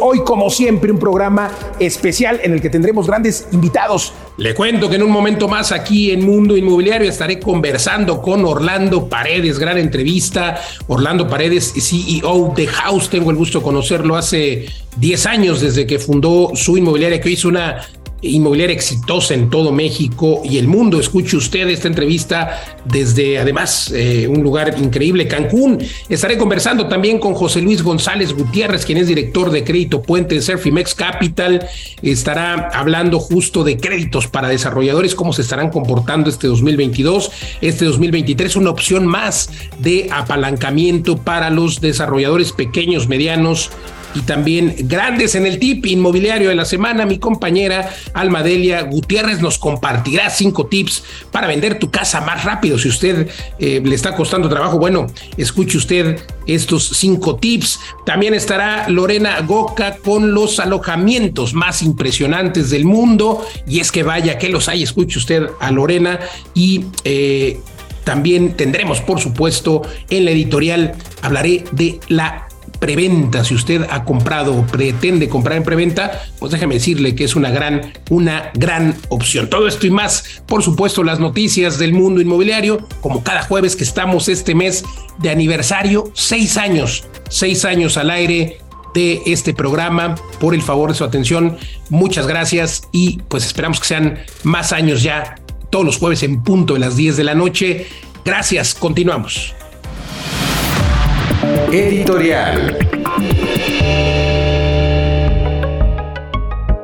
Hoy, como siempre, un programa especial en el que tendremos grandes invitados. Le cuento que en un momento más aquí en Mundo Inmobiliario estaré conversando con Orlando Paredes, gran entrevista. Orlando Paredes, CEO de House, tengo el gusto de conocerlo hace 10 años desde que fundó su inmobiliaria, que hizo una inmobiliaria exitosa en todo México y el mundo. Escuche usted esta entrevista desde, además, eh, un lugar increíble, Cancún. Estaré conversando también con José Luis González Gutiérrez, quien es director de Crédito Puente en Surfimex Capital. Estará hablando justo de créditos para desarrolladores, cómo se estarán comportando este 2022. Este 2023 una opción más de apalancamiento para los desarrolladores pequeños, medianos y también grandes en el tip inmobiliario de la semana. Mi compañera Almadelia Gutiérrez nos compartirá cinco tips para vender tu casa más rápido. Si usted eh, le está costando trabajo, bueno, escuche usted estos cinco tips. También estará Lorena Goca con los alojamientos más impresionantes del mundo. Y es que vaya que los hay, escuche usted a Lorena y... Eh, también tendremos, por supuesto, en la editorial, hablaré de la preventa, si usted ha comprado o pretende comprar en preventa, pues déjeme decirle que es una gran, una gran opción. Todo esto y más, por supuesto, las noticias del mundo inmobiliario, como cada jueves que estamos este mes de aniversario, seis años, seis años al aire de este programa, por el favor de su atención. Muchas gracias y pues esperamos que sean más años ya, todos los jueves en punto de las 10 de la noche. Gracias, continuamos. Editorial.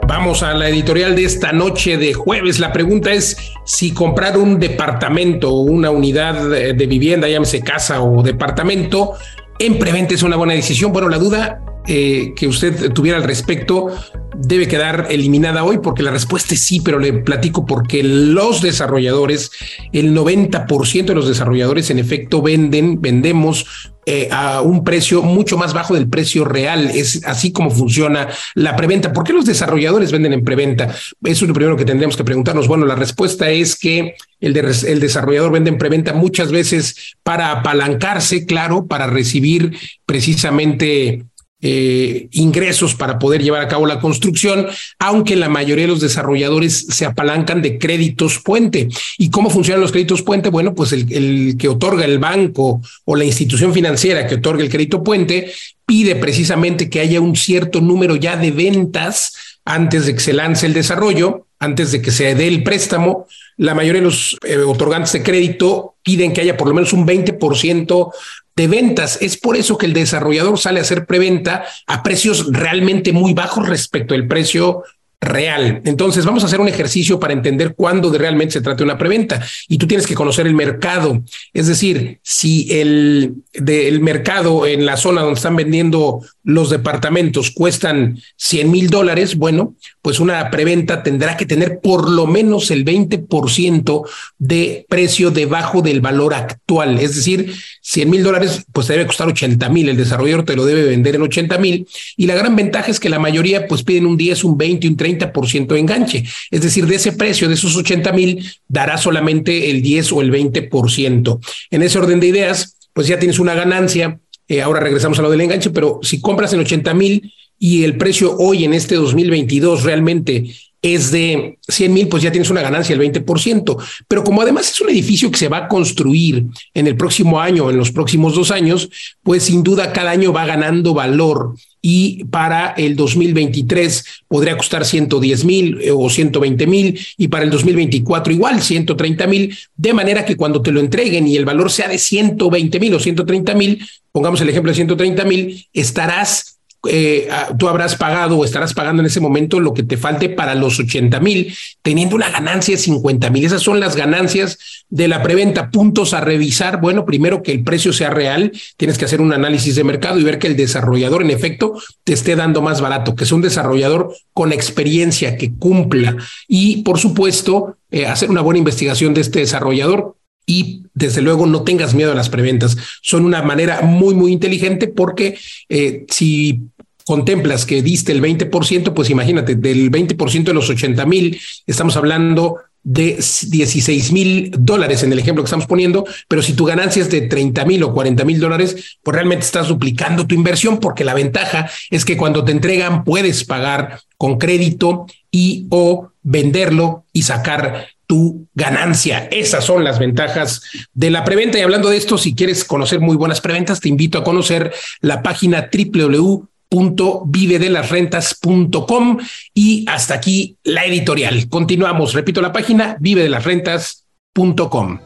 Vamos a la editorial de esta noche de jueves. La pregunta es si comprar un departamento o una unidad de vivienda, llámese casa o departamento, en preventa es una buena decisión. Bueno, la duda eh, que usted tuviera al respecto debe quedar eliminada hoy porque la respuesta es sí, pero le platico porque los desarrolladores, el 90% de los desarrolladores en efecto venden, vendemos eh, a un precio mucho más bajo del precio real. Es así como funciona la preventa. ¿Por qué los desarrolladores venden en preventa? Eso es lo primero que tendríamos que preguntarnos. Bueno, la respuesta es que el, el desarrollador vende en preventa muchas veces para apalancarse, claro, para recibir precisamente eh, ingresos para poder llevar a cabo la construcción, aunque la mayoría de los desarrolladores se apalancan de créditos puente. ¿Y cómo funcionan los créditos puente? Bueno, pues el, que otorga el banco o la institución financiera que otorga el crédito puente pide precisamente que haya un cierto número ya de ventas antes de que se lance el desarrollo, antes de que se dé el préstamo. La mayoría de los eh, otorgantes de crédito piden que haya por lo menos un 20% de ventas. Es por eso que el desarrollador sale a hacer preventa a precios realmente muy bajos respecto al precio real. Entonces, vamos a hacer un ejercicio para entender cuándo realmente se trata de una preventa. Y tú tienes que conocer el mercado. Es decir, si el del mercado en la zona donde están vendiendo los departamentos cuestan 100 mil dólares, bueno, pues una preventa tendrá que tener por lo menos el 20% de precio debajo del valor actual. Es decir, 100 mil dólares, pues te debe costar 80 mil. El desarrollador te lo debe vender en 80 mil. Y la gran ventaja es que la mayoría pues piden un 10, un 20, un 30% de enganche. Es decir, de ese precio, de esos 80 mil, dará solamente el 10 o el 20%. En ese orden de ideas, pues ya tienes una ganancia. Eh, ahora regresamos a lo del enganche, pero si compras en 80 mil y el precio hoy en este 2022 realmente es de 100 mil, pues ya tienes una ganancia del 20%. Pero como además es un edificio que se va a construir en el próximo año, en los próximos dos años, pues sin duda cada año va ganando valor y para el 2023 podría costar 110 mil eh, o 120 mil y para el 2024 igual 130 mil, de manera que cuando te lo entreguen y el valor sea de 120 mil o 130 mil, pongamos el ejemplo de 130 mil, estarás eh, tú habrás pagado o estarás pagando en ese momento lo que te falte para los 80 mil, teniendo una ganancia de 50 mil. Esas son las ganancias de la preventa. Puntos a revisar. Bueno, primero que el precio sea real, tienes que hacer un análisis de mercado y ver que el desarrollador en efecto te esté dando más barato, que es un desarrollador con experiencia, que cumpla. Y por supuesto, eh, hacer una buena investigación de este desarrollador y desde luego no tengas miedo a las preventas. Son una manera muy, muy inteligente porque eh, si contemplas que diste el 20%, pues imagínate, del 20% de los 80 mil, estamos hablando de 16 mil dólares en el ejemplo que estamos poniendo, pero si tu ganancia es de 30 mil o 40 mil dólares, pues realmente estás duplicando tu inversión porque la ventaja es que cuando te entregan puedes pagar con crédito y o venderlo y sacar tu ganancia. Esas son las ventajas de la preventa. Y hablando de esto, si quieres conocer muy buenas preventas, te invito a conocer la página www.vivedelasrentas.com y hasta aquí la editorial. Continuamos, repito la página vivedelasrentas.com.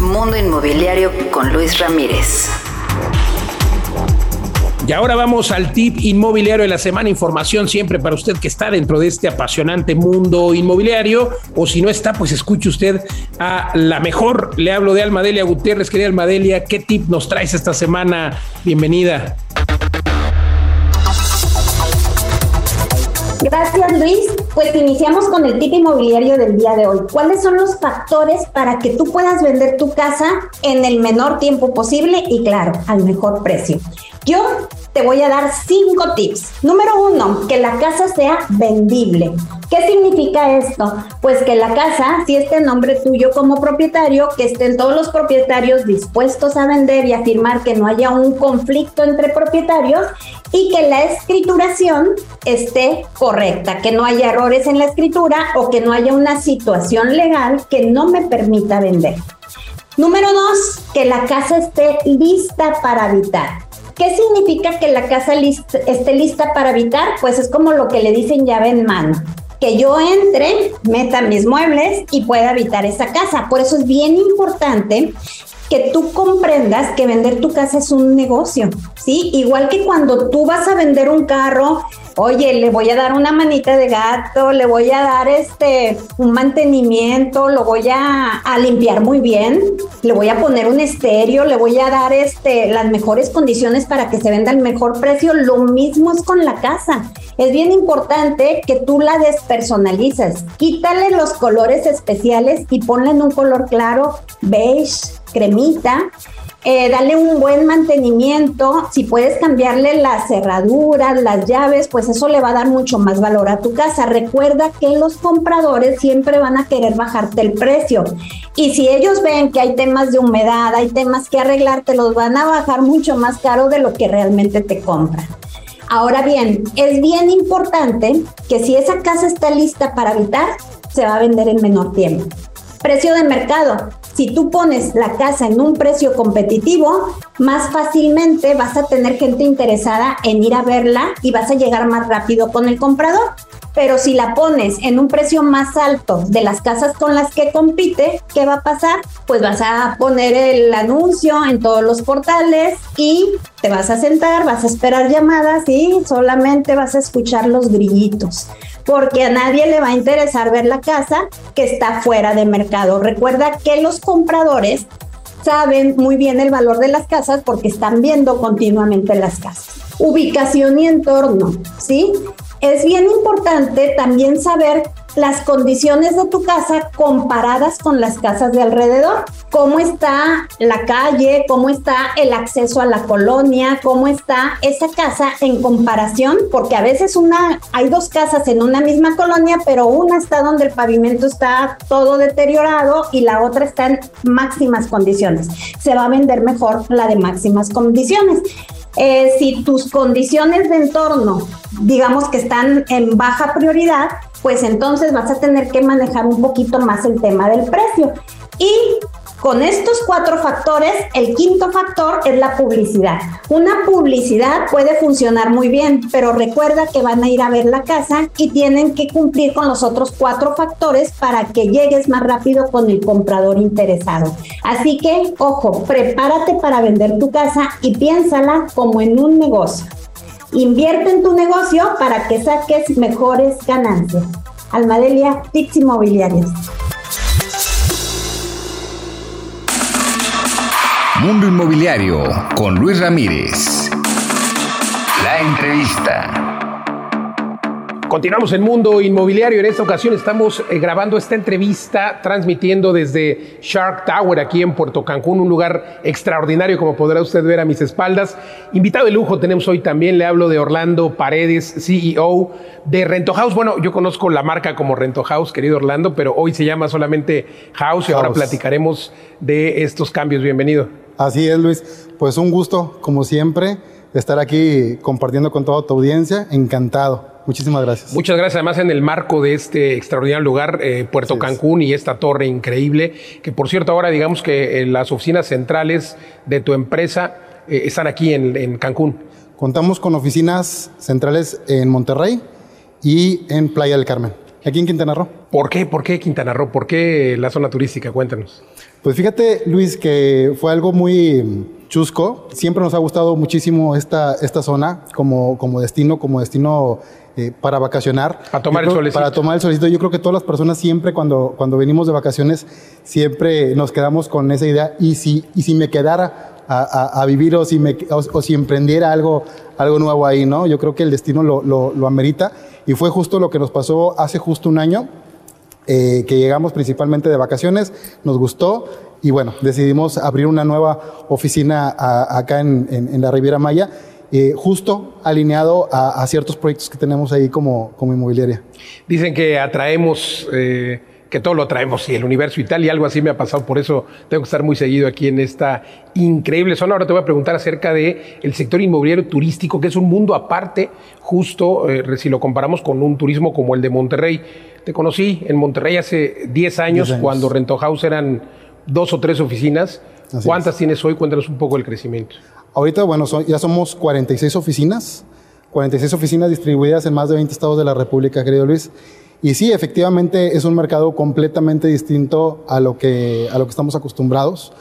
Mundo Inmobiliario con Luis Ramírez. Y ahora vamos al tip inmobiliario de la semana. Información siempre para usted que está dentro de este apasionante mundo inmobiliario. O si no está, pues escuche usted a la mejor. Le hablo de Almadelia Gutiérrez. Querida Almadelia, ¿qué tip nos traes esta semana? Bienvenida. Gracias Luis. Pues iniciamos con el tip inmobiliario del día de hoy. ¿Cuáles son los factores para que tú puedas vender tu casa en el menor tiempo posible y claro, al mejor precio? Yo te voy a dar cinco tips. Número uno, que la casa sea vendible. ¿Qué significa esto? Pues que la casa, si esté en nombre tuyo como propietario, que estén todos los propietarios dispuestos a vender y afirmar que no haya un conflicto entre propietarios y que la escrituración esté correcta, que no haya errores en la escritura o que no haya una situación legal que no me permita vender. Número dos, que la casa esté lista para habitar. ¿Qué significa que la casa esté lista para habitar? Pues es como lo que le dicen llave en mano. Que yo entre, meta mis muebles y pueda habitar esa casa. Por eso es bien importante que tú comprendas que vender tu casa es un negocio, ¿sí? Igual que cuando tú vas a vender un carro, oye, le voy a dar una manita de gato, le voy a dar este un mantenimiento, lo voy a, limpiar muy bien, le voy a poner un estéreo, le voy a dar este las mejores condiciones para que se venda al mejor precio. Lo mismo es con la casa. Es bien importante que tú la despersonalices. Quítale los colores especiales y ponle en un color claro, beige, cremita eh, dale un buen mantenimiento. Si puedes cambiarle las cerraduras, las llaves, pues eso le va a dar mucho más valor a tu casa. Recuerda que los compradores siempre van a querer bajarte el precio. Y si ellos ven que hay temas de humedad, hay temas que arreglar, te los van a bajar mucho más caro de lo que realmente te compran. Ahora bien, es bien importante que si esa casa está lista para habitar, se va a vender en menor tiempo. Precio de mercado si tú pones la casa en un precio competitivo, más fácilmente vas a tener gente interesada en ir a verla y vas a llegar más rápido con el comprador. Pero si la pones en un precio más alto de las casas con las que compite, ¿qué va a pasar? Pues vas a poner el anuncio en todos los portales y te vas a sentar, vas a esperar llamadas y solamente vas a escuchar los grillitos porque a nadie le va a interesar ver la casa que está fuera de mercado. Recuerda que los compradores saben muy bien el valor de las casas porque están viendo continuamente las casas. Ubicación y entorno, ¿sí? Es bien importante también saber las condiciones de tu casa comparadas con las casas de alrededor. Cómo está la calle, cómo está el acceso a la colonia, cómo está esa casa en comparación, porque a veces una hay dos casas en una misma colonia, pero una está donde el pavimento está todo deteriorado y la otra está en máximas condiciones. Se va a vender mejor la de máximas condiciones. Eh, si tus condiciones de entorno, digamos que están en baja prioridad, pues entonces vas a tener que manejar un poquito más el tema del precio. Y con estos cuatro factores, el quinto factor es la publicidad. Una publicidad puede funcionar muy bien, pero recuerda que van a ir a ver la casa y tienen que cumplir con los otros cuatro factores para que llegues más rápido con el comprador interesado. Así que, ojo, prepárate para vender tu casa y piénsala como en un negocio. Invierte en tu negocio para que saques mejores ganancias. Almadelia, tips inmobiliarios. Mundo Inmobiliario con Luis Ramírez. La entrevista. Continuamos en Mundo Inmobiliario. En esta ocasión estamos eh, grabando esta entrevista, transmitiendo desde Shark Tower aquí en Puerto Cancún, un lugar extraordinario, como podrá usted ver a mis espaldas. Invitado de lujo tenemos hoy también, le hablo de Orlando Paredes, CEO de Rento House. Bueno, yo conozco la marca como Rento House, querido Orlando, pero hoy se llama solamente House y ahora platicaremos de estos cambios. Bienvenido. Así es, Luis. Pues un gusto, como siempre, estar aquí compartiendo con toda tu audiencia. Encantado. Muchísimas gracias. Muchas gracias. Además, en el marco de este extraordinario lugar, eh, Puerto Cancún y esta torre increíble, que por cierto, ahora digamos que eh, las oficinas centrales de tu empresa eh, están aquí en, en Cancún. Contamos con oficinas centrales en Monterrey y en Playa del Carmen. Aquí en Quintana Roo. ¿Por qué? ¿Por qué Quintana Roo? ¿Por qué la zona turística? Cuéntanos. Pues fíjate, Luis, que fue algo muy chusco. Siempre nos ha gustado muchísimo esta, esta zona como, como destino, como destino eh, para vacacionar. Para tomar el solecito. Para tomar el solecito. Yo creo que todas las personas siempre cuando, cuando venimos de vacaciones, siempre nos quedamos con esa idea. Y si, y si me quedara a, a, vivir o si, me, o, si emprendiera algo, algo nuevo ahí, ¿no? Yo creo que el destino lo, lo, lo amerita. Y fue justo lo que nos pasó hace justo un año eh, que llegamos principalmente de vacaciones, nos gustó y bueno, decidimos abrir una nueva oficina acá en, la Riviera Maya. Eh, justo alineado a, ciertos proyectos que tenemos ahí como, como inmobiliaria. Dicen que atraemos, eh, que todo lo atraemos, y el universo y tal, y algo así me ha pasado, por eso tengo que estar muy seguido aquí en esta increíble zona. Ahora te voy a preguntar acerca del el sector inmobiliario turístico, que es un mundo aparte, justo si lo comparamos con un turismo como el de Monterrey. Te conocí en Monterrey hace 10 años, cuando Rento House eran dos o tres oficinas. ¿Cuántas tienes hoy? Cuéntanos un poco el crecimiento. Ahorita, bueno, ya somos 46 oficinas, 46 oficinas distribuidas en más de 20 estados de la República, querido Luis. Y sí, efectivamente es un mercado completamente distinto a lo que, a lo que estamos acostumbrados.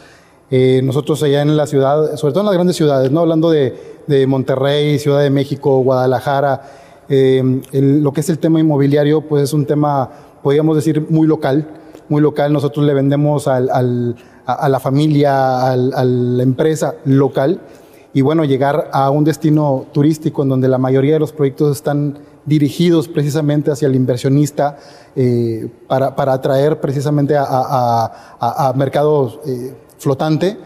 Eh, nosotros allá en la ciudad, sobre todo en las grandes ciudades, ¿no? hablando de, de Monterrey, Ciudad de México, Guadalajara, eh, lo que es el tema inmobiliario, pues es un tema, podríamos decir, muy local, muy local. Nosotros le vendemos al, al, a, la familia, al, a la empresa local. Y bueno, llegar a un destino turístico en donde la mayoría de los proyectos están dirigidos precisamente hacia el inversionista eh, para, para, atraer precisamente a, a, a mercados eh, flotante,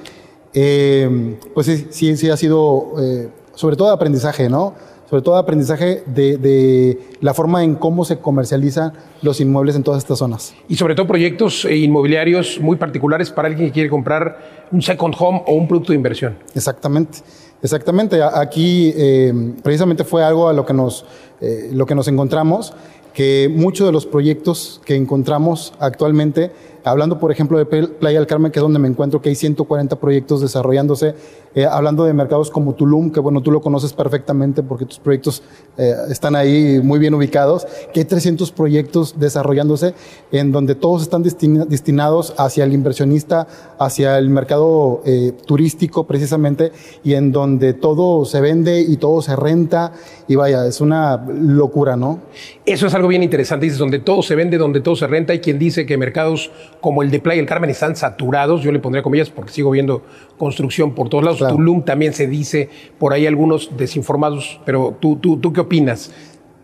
eh, pues sí, sí, sí, ha sido eh, sobre todo aprendizaje, ¿no? Sobre todo aprendizaje de, la forma en cómo se comercializan los inmuebles en todas estas zonas. Y sobre todo proyectos eh, inmobiliarios muy particulares para alguien que quiere comprar un second home o un producto de inversión. Exactamente, exactamente. Aquí eh, precisamente fue algo a lo que nos, eh, lo que nos encontramos, que muchos de los proyectos que encontramos actualmente Hablando, por ejemplo, de Playa del Carmen, que es donde me encuentro, que hay 140 proyectos desarrollándose. Eh, hablando de mercados como Tulum, que bueno, tú lo conoces perfectamente porque tus proyectos eh, están ahí muy bien ubicados, que hay 300 proyectos desarrollándose en donde todos están destinados hacia el inversionista, hacia el mercado eh, turístico precisamente, y en donde todo se vende y todo se renta, y vaya, es una locura, ¿no? Eso es algo bien interesante, dices, donde todo se vende, donde todo se renta, hay quien dice que mercados como el de Playa del Carmen están saturados, yo le pondría comillas porque sigo viendo construcción por todos lados. Tulum también se dice, por ahí algunos desinformados, pero tú, tú, ¿tú qué opinas?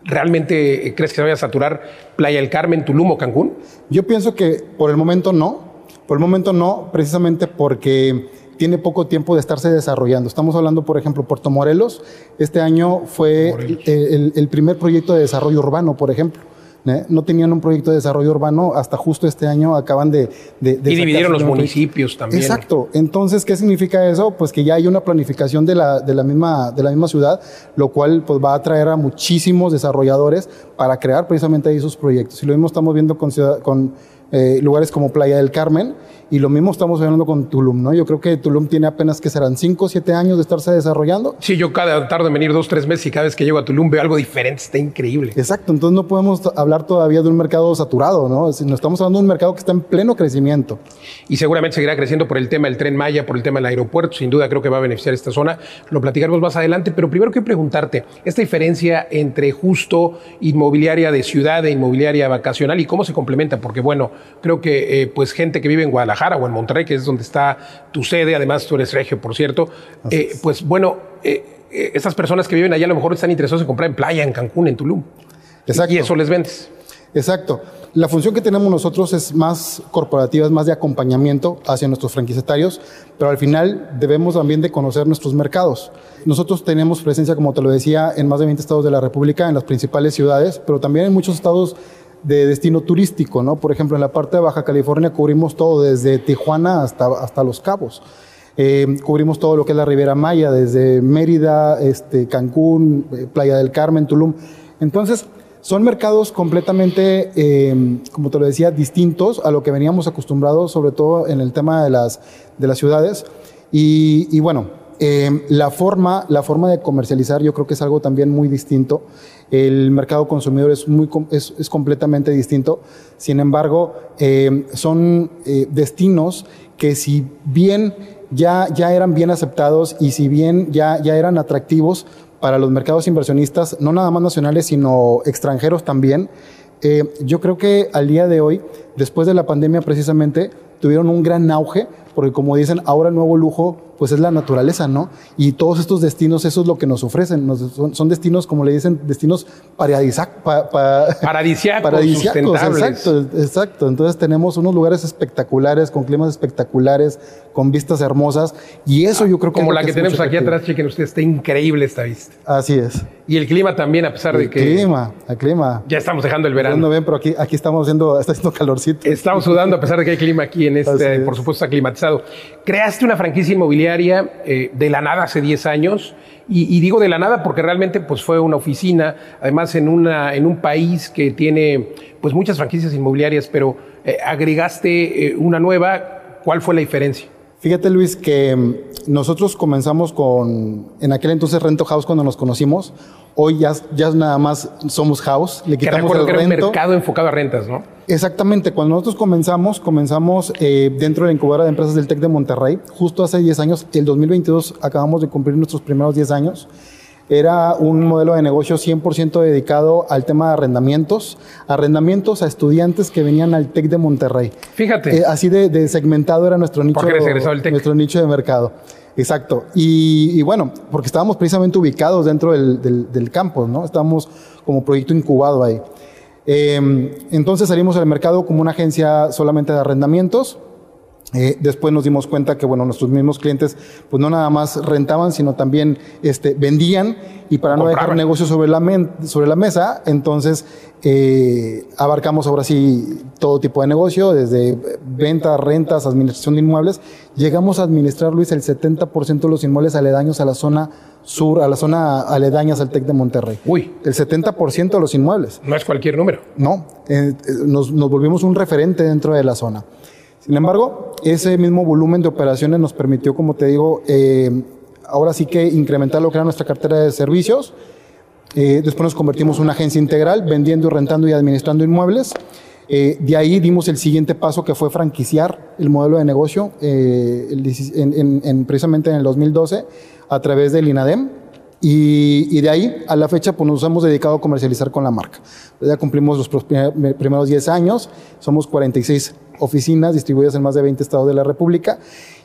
¿Realmente crees que se vaya a saturar Playa del Carmen, Tulum o Cancún? Yo pienso que por el momento no, por el momento no, precisamente porque tiene poco tiempo de estarse desarrollando. Estamos hablando, por ejemplo, Puerto Morelos. Este año fue el, el, primer proyecto de desarrollo urbano, por ejemplo ¿eh? No tenían un proyecto de desarrollo urbano, hasta justo este año acaban de... de, de y dividieron los municipios también. Exacto. Entonces, ¿qué significa eso? Pues que ya hay una planificación de la, de la, misma, de la misma ciudad, lo cual pues, va a atraer a muchísimos desarrolladores para crear precisamente ahí sus proyectos. Y lo mismo estamos viendo con, ciudad- con eh, lugares como Playa del Carmen y lo mismo estamos viendo con Tulum, ¿no? Yo creo que Tulum tiene apenas que serán 5 o 7 años de estarse desarrollando. Sí, yo cada tarde en venir dos, tres meses y cada vez que llego a Tulum veo algo diferente, está increíble. Exacto, entonces no podemos hablar todavía de un mercado saturado, ¿no? No estamos hablando de un mercado que está en pleno crecimiento. Y seguramente seguirá creciendo por el tema del tren Maya, por el tema del aeropuerto. Sin duda creo que va a beneficiar esta zona. Lo platicaremos más adelante, pero primero quiero preguntarte, esta diferencia entre justo inmobiliaria de ciudad e inmobiliaria vacacional y cómo se complementa, porque bueno, creo que eh, pues gente que vive en Guadalajara o en Monterrey, que es donde está tu sede, además tú eres regio, por cierto, eh, pues bueno, eh, eh, estas personas que viven allá a lo mejor están interesados en comprar en playa, en Cancún, en Tulum. Exacto. Y eso les vendes. Exacto. La función que tenemos nosotros es más corporativa, es más de acompañamiento hacia nuestros franquiciatarios, pero al final debemos también de conocer nuestros mercados. Nosotros tenemos presencia, como te lo decía, en más de 20 estados de la República, en las principales ciudades, pero también en muchos estados de destino turístico, ¿no? Por ejemplo, en la parte de Baja California cubrimos todo, desde Tijuana hasta, hasta Los Cabos. Eh, cubrimos todo lo que es la Ribera Maya, desde Mérida, este, Cancún, eh, Playa del Carmen, Tulum. Entonces, son mercados completamente, eh, como te lo decía, distintos a lo que veníamos acostumbrados, sobre todo en el tema de las, de las ciudades. Y, y bueno, eh, la, forma, la forma de comercializar yo creo que es algo también muy distinto. El mercado consumidor es, muy, es, es completamente distinto. Sin embargo, eh, son eh, destinos que si bien ya, ya eran bien aceptados y si bien ya, ya eran atractivos para los mercados inversionistas, no nada más nacionales, sino extranjeros también, eh, yo creo que al día de hoy, después de la pandemia precisamente, tuvieron un gran auge, porque como dicen, ahora el nuevo lujo pues es la naturaleza, ¿no? Y todos estos destinos, eso es lo que nos ofrecen, nos- son, son destinos, como le dicen, destinos paradisiac- pa- pa- Paradisiacos, exacto, exacto. Entonces tenemos unos lugares espectaculares, con climas espectaculares, con vistas hermosas, y eso yo creo que... Como la que tenemos aquí atrás, chequen ustedes, está increíble esta vista. Así es. Y el clima también, a pesar de El que clima, el clima. ya estamos dejando el No verano. ven, pero aquí, aquí estamos haciendo, está haciendo calorcito. Estamos sudando a pesar de que hay clima aquí en este, es. por supuesto, está climatizado. Creaste una franquicia inmobiliaria eh, de la nada hace 10 años y, digo de la nada porque realmente pues fue una oficina, además en, una, en un país que tiene pues muchas franquicias inmobiliarias, pero eh, agregaste eh, una nueva. ¿Cuál fue la diferencia? Fíjate, Luis, que mm, nosotros comenzamos con, en aquel entonces Rento House cuando nos conocimos. Hoy ya, ya nada más somos House. Le Que quitamos recuerdo el que era un rento. mercado enfocado a rentas, ¿no? Exactamente, cuando nosotros comenzamos, comenzamos eh, dentro de la incubadora de empresas del TEC de Monterrey, justo hace 10 años, el 2022 acabamos de cumplir nuestros primeros 10 años. Era un modelo de negocio 100% dedicado al tema de arrendamientos, arrendamientos a estudiantes que venían al TEC de Monterrey. Fíjate. Eh, así de, de segmentado era nuestro nicho, nuestro nicho de mercado. Exacto. Y, y bueno, porque estábamos precisamente ubicados dentro del, del, del campus, ¿no? Estábamos como proyecto incubado ahí. Eh, entonces salimos al mercado como una agencia solamente de arrendamientos. Eh, después nos dimos cuenta que bueno, nuestros mismos clientes pues no nada más rentaban, sino también este, vendían y para no dejar negocios sobre la, men- sobre la mesa, entonces eh, abarcamos ahora sí todo tipo de negocio, desde ventas, rentas, administración de inmuebles. Llegamos a administrar, Luis, el 70% de los inmuebles aledaños a la zona sur, a la zona aledañas al TEC de Monterrey. Uy, El 70% de los inmuebles. no es cualquier número. No, eh, eh, nos, nos volvimos un referente dentro de la zona. Sin embargo, ese mismo volumen de operaciones nos permitió, como te digo, eh, ahora sí que incrementar lo que era nuestra cartera de servicios. Eh, después nos convertimos en una agencia integral, vendiendo, rentando y administrando inmuebles. Eh, de ahí dimos el siguiente paso que fue franquiciar el modelo de negocio eh, el 16 en- en- en- precisamente en el 2012 a través del INADEM. Y, y de ahí a la fecha pues nos hemos dedicado a comercializar con la marca. Ya cumplimos los primeros 10 años, somos 46 oficinas distribuidas en más de 20 estados de la República.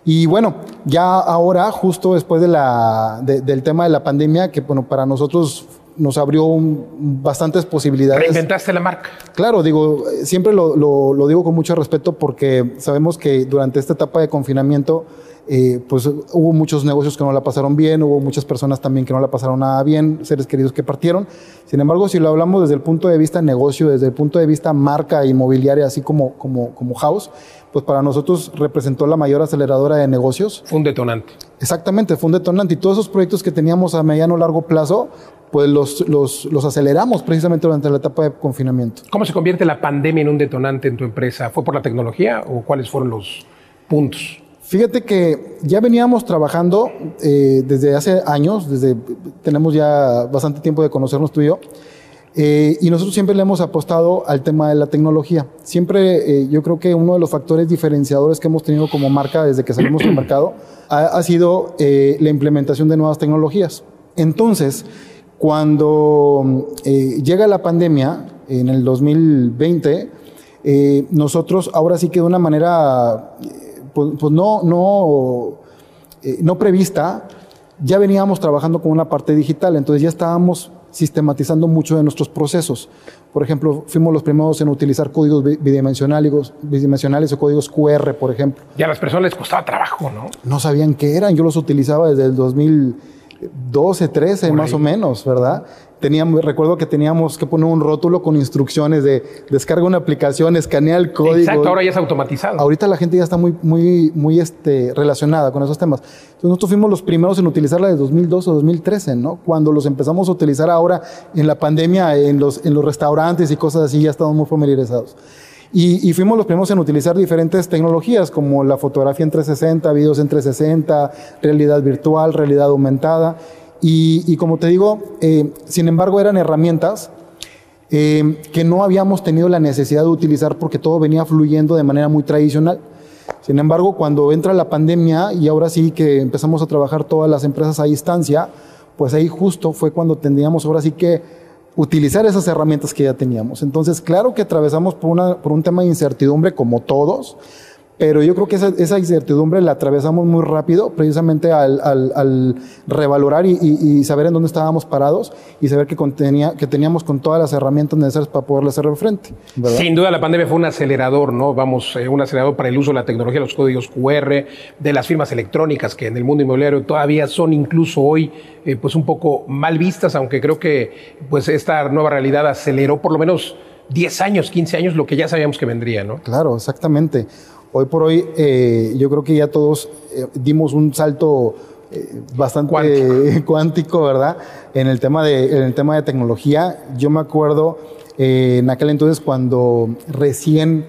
Y bueno, ya ahora, justo después de la, de- del tema de la pandemia, que bueno, para nosotros nos abrió un- bastantes posibilidades. Reinventaste la marca. Claro, digo, siempre lo, lo- lo digo con mucho respeto porque sabemos que durante esta etapa de confinamiento eh, pues hubo muchos negocios que no la pasaron bien, hubo muchas personas también que no la pasaron nada bien, seres queridos que partieron. Sin embargo, si lo hablamos desde el punto de vista negocio, desde el punto de vista marca inmobiliaria, así como, como, como house, pues para nosotros representó la mayor aceleradora de negocios. Fue un detonante. Exactamente, fue un detonante. Y todos esos proyectos que teníamos a mediano o largo plazo, pues los, los, los, aceleramos precisamente durante la etapa de confinamiento. ¿Cómo se convierte la pandemia en un detonante en tu empresa? ¿Fue por la tecnología o cuáles fueron los puntos? Fíjate que ya veníamos trabajando eh, desde hace años, desde tenemos ya bastante tiempo de conocernos tú y yo, eh, y nosotros siempre le hemos apostado al tema de la tecnología. Siempre eh, yo creo que uno de los factores diferenciadores que hemos tenido como marca desde que salimos al mercado ha, ha sido la implementación de nuevas tecnologías. Entonces, cuando llega la pandemia en el 2020, nosotros ahora sí que de una manera pues, pues, no, no, eh, no prevista, ya veníamos trabajando con una parte digital, entonces ya estábamos sistematizando mucho de nuestros procesos. Por ejemplo, fuimos los primeros en utilizar códigos bidimensionales, bidimensionales o códigos QR, por ejemplo. Ya a las personas les costaba trabajo, ¿no? No sabían qué eran, yo los utilizaba desde el 2012, 13 más o menos, ¿verdad? teníamos, recuerdo que teníamos que poner un rótulo con instrucciones de descarga una aplicación, escanea el código. Exacto, ahora ya es automatizado. Ahorita la gente ya está muy, muy, muy este, relacionada con esos temas. Entonces nosotros fuimos los primeros en utilizarla de 2012 o 2013, ¿no? Cuando los empezamos a utilizar ahora en la pandemia, en los, en los restaurantes y cosas así, ya estamos muy familiarizados. Y, y, fuimos los primeros en utilizar diferentes tecnologías como la fotografía en 360, videos en 360, realidad virtual, realidad aumentada. Y, como te digo, eh, sin embargo eran herramientas eh, que no habíamos tenido la necesidad de utilizar porque todo venía fluyendo de manera muy tradicional. Sin embargo, cuando entra la pandemia y ahora sí que empezamos a trabajar todas las empresas a distancia, pues ahí justo fue cuando tendríamos ahora sí que utilizar esas herramientas que ya teníamos. Entonces, claro que atravesamos por, una, por un tema de incertidumbre como todos, pero yo creo que esa, incertidumbre la atravesamos muy rápido, precisamente al, revalorar y, saber en dónde estábamos parados y saber que, contenía, que teníamos con todas las herramientas necesarias para poderle hacer frente. Sin duda la pandemia fue un acelerador, ¿no? Vamos, eh, un acelerador para el uso de la tecnología, los códigos QR, de las firmas electrónicas que en el mundo inmobiliario todavía son incluso hoy eh, pues un poco mal vistas, aunque creo que pues esta nueva realidad aceleró por lo menos 10 años, 15 años, lo que ya sabíamos que vendría, ¿no? Claro, exactamente. Hoy por hoy eh, yo creo que ya todos eh, dimos un salto eh, bastante cuántico. ¿verdad? En el, tema de, en el tema de tecnología. Yo me acuerdo en aquel entonces cuando recién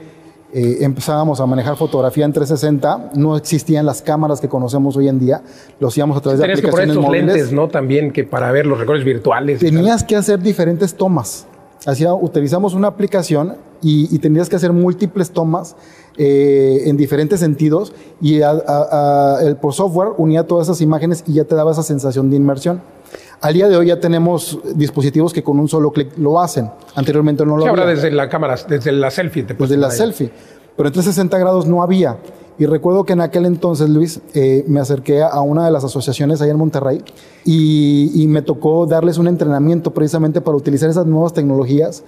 empezábamos a manejar fotografía en 360, no existían las cámaras que conocemos hoy en día, lo hacíamos a través de aplicaciones que móviles. lentes, ¿no? También que para ver los recorridos virtuales. Tenías que hacer diferentes tomas. Hacía, utilizamos una aplicación y, y tenías que hacer múltiples tomas eh, en diferentes sentidos y el por software unía todas esas imágenes y ya te daba esa sensación de inmersión. Al día de hoy ya tenemos dispositivos que con un solo clic lo hacen. Anteriormente no lo había. Ahora desde la cámara, desde la selfie. Te desde la selfie. Pero en 360 grados no había. Y recuerdo que en aquel entonces, Luis, eh, me acerqué a una de las asociaciones ahí en Monterrey y, y me tocó darles un entrenamiento precisamente para utilizar esas nuevas tecnologías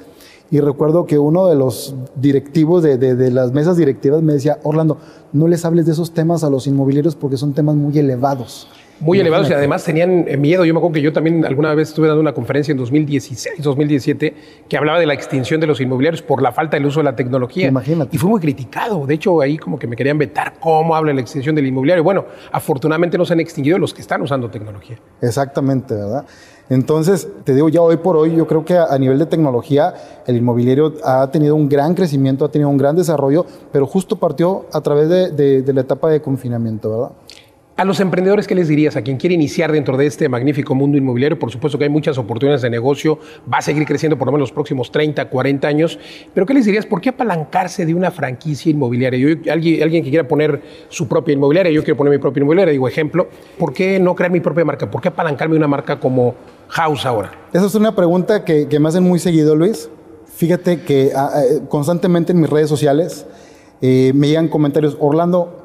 y recuerdo que uno de los directivos de, de, las mesas directivas me decía, Orlando, no les hables de esos temas a los inmobiliarios porque son temas muy elevados. Muy elevados y además tenían eh, miedo. Yo me acuerdo que yo también alguna vez estuve dando una conferencia en 2016, 2017, que hablaba de la extinción de los inmobiliarios por la falta del uso de la tecnología. Imagínate. Y fue muy criticado. De hecho, ahí como que me querían vetar cómo habla de la extinción del inmobiliario. Bueno, afortunadamente no se han extinguido los que están usando tecnología. Exactamente, ¿verdad? Entonces, te digo, ya hoy por hoy, yo creo que a, nivel de tecnología, el inmobiliario ha tenido un gran crecimiento, ha tenido un gran desarrollo, pero justo partió a través de, la etapa de confinamiento, ¿verdad? A los emprendedores, ¿qué les dirías? A quien quiere iniciar dentro de este magnífico mundo inmobiliario, por supuesto que hay muchas oportunidades de negocio, va a seguir creciendo por lo menos los próximos 30, 40 años, pero ¿qué les dirías? ¿Por qué apalancarse de una franquicia inmobiliaria? Yo, alguien, alguien que quiera poner su propia inmobiliaria, yo quiero poner mi propia inmobiliaria, digo ejemplo, ¿por qué no crear mi propia marca? ¿Por qué apalancarme de una marca como House ahora? Esa es una pregunta que, me hacen muy seguido, Luis. Fíjate que ah, ah, constantemente en mis redes sociales eh, me llegan comentarios, Orlando,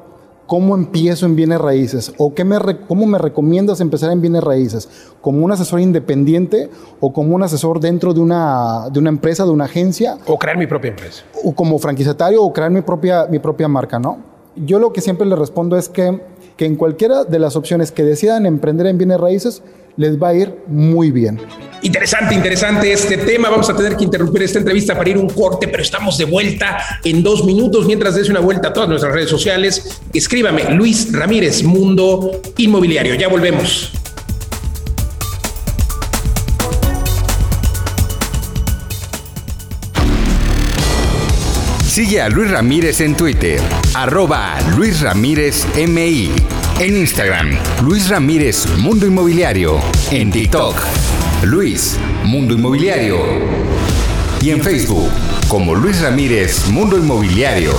¿Cómo empiezo en bienes raíces? ¿O qué me cómo me recomiendas empezar en bienes raíces? ¿Como un asesor independiente o como un asesor dentro de una, de una empresa, de una agencia? O crear mi propia empresa. O como franquiciatario o crear mi propia, mi propia marca, ¿no? Yo lo que siempre les respondo es que, que en cualquiera de las opciones que decidan emprender en bienes raíces, les va a ir muy bien. Interesante, interesante este tema. Vamos a tener que interrumpir esta entrevista para ir un corte, pero estamos de vuelta en dos minutos. Mientras des una vuelta a todas nuestras redes sociales, escríbame Luis Ramírez, Mundo Inmobiliario. Ya volvemos. Sigue a Luis Ramírez en Twitter, arroba Luis Ramírez MI. En Instagram, Luis Ramírez Mundo Inmobiliario. En TikTok, Luis Mundo Inmobiliario. Y en Facebook, como Luis Ramírez Mundo Inmobiliario.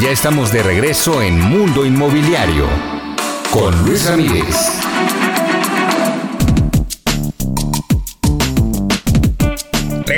Ya estamos de regreso en Mundo Inmobiliario con Luis Ramírez.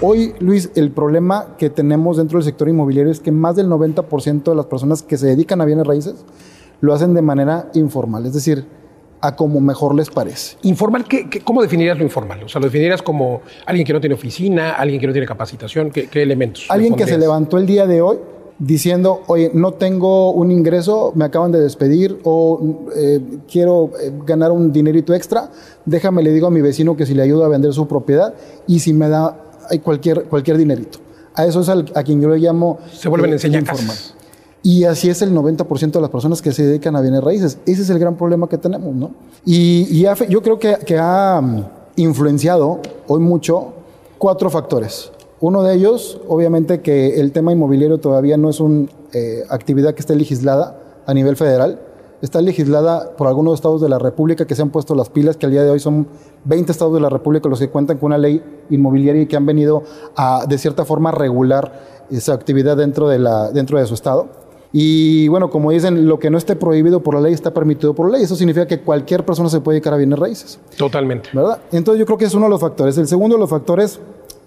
Hoy, Luis, el problema que tenemos dentro del sector inmobiliario es que más del 90% de las personas que se dedican a bienes raíces lo hacen de manera informal, es decir, a como mejor les parece. Informal, ¿qué, qué, cómo definirías lo informal? O sea, ¿lo definirías como alguien que no tiene oficina, alguien que no tiene capacitación? ¿Qué, qué elementos? Alguien que se levantó el día de hoy diciendo, oye, no tengo un ingreso, me acaban de despedir o eh, quiero eh, ganar un dinerito extra, déjame, le digo a mi vecino que si le ayudo a vender su propiedad y si me da hay cualquier, cualquier dinerito. A eso es al, a quien yo le llamo... Se vuelven eh, enseñanzas. Y así es el 90% de las personas que se dedican a bienes raíces. Ese es el gran problema que tenemos, ¿no? Y, y ha, yo creo que, que ha mm, influenciado hoy mucho cuatro factores. Uno de ellos, obviamente, que el tema inmobiliario todavía no es una eh, actividad que esté legislada a nivel federal está legislada por algunos estados de la República que se han puesto las pilas, que al día de hoy son 20 estados de la República los que cuentan con una ley inmobiliaria y que han venido a, de cierta forma, regular esa actividad dentro de, la, dentro de su estado. Y bueno, como dicen, lo que no esté prohibido por la ley está permitido por ley. Eso significa que cualquier persona se puede dedicar a bienes raíces. Totalmente. ¿Verdad? Entonces yo creo que es uno de los factores. El segundo de los factores